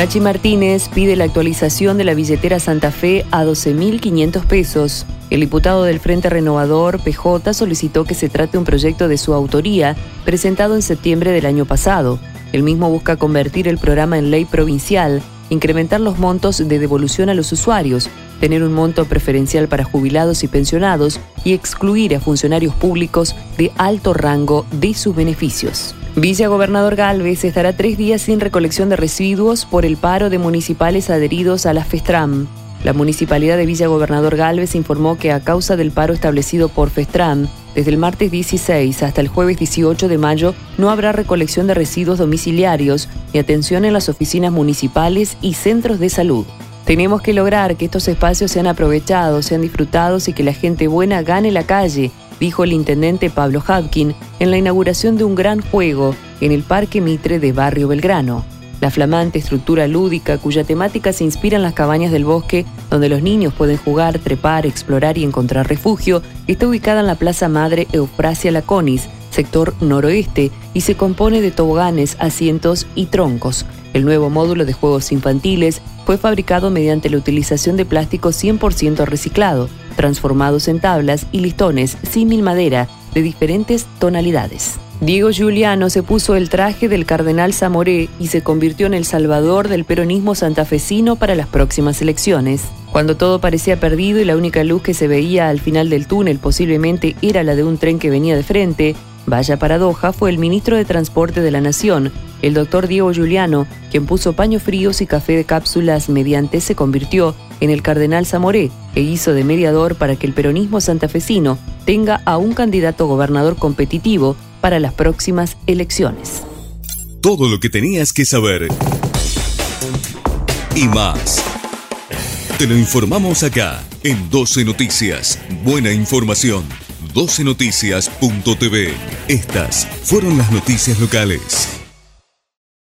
Cachi Martínez pide la actualización de la billetera Santa Fe a 12.500 pesos. El diputado del Frente Renovador, PJ, solicitó que se trate un proyecto de su autoría, presentado en septiembre del año pasado. El mismo busca convertir el programa en ley provincial, incrementar los montos de devolución a los usuarios, tener un monto preferencial para jubilados y pensionados y excluir a funcionarios públicos de alto rango de sus beneficios. Villa Gobernador Galvez estará tres días sin recolección de residuos por el paro de municipales adheridos a la FESTRAM. La municipalidad de Villa Gobernador Galvez informó que a causa del paro establecido por FESTRAM, desde el martes 16 hasta el jueves 18 de mayo no habrá recolección de residuos domiciliarios ni atención en las oficinas municipales y centros de salud. Tenemos que lograr que estos espacios sean aprovechados, sean disfrutados y que la gente buena gane la calle, dijo el intendente Pablo Hapkin en la inauguración de un gran juego en el Parque Mitre de Barrio Belgrano. La flamante estructura lúdica cuya temática se inspira en las cabañas del bosque, donde los niños pueden jugar, trepar, explorar y encontrar refugio, está ubicada en la Plaza Madre Eufrasia Laconis, sector noroeste, y se compone de toboganes, asientos y troncos. El nuevo módulo de juegos infantiles fue fabricado mediante la utilización de plástico 100% reciclado, transformados en tablas y listones símil madera de diferentes tonalidades. Diego Giuliano se puso el traje del cardenal Zamoré y se convirtió en el salvador del peronismo santafesino para las próximas elecciones. Cuando todo parecía perdido y la única luz que se veía al final del túnel posiblemente era la de un tren que venía de frente, vaya paradoja, fue el ministro de Transporte de la Nación, el doctor Diego Giuliano, quien puso paños fríos y café de cápsulas mediante se convirtió en el cardenal Zamoré e hizo de mediador para que el peronismo santafesino tenga a un candidato gobernador competitivo para las próximas elecciones. Todo lo que tenías que saber y más. Te lo informamos acá en 12 Noticias. Buena información. 12noticias.tv. Estas fueron las noticias locales.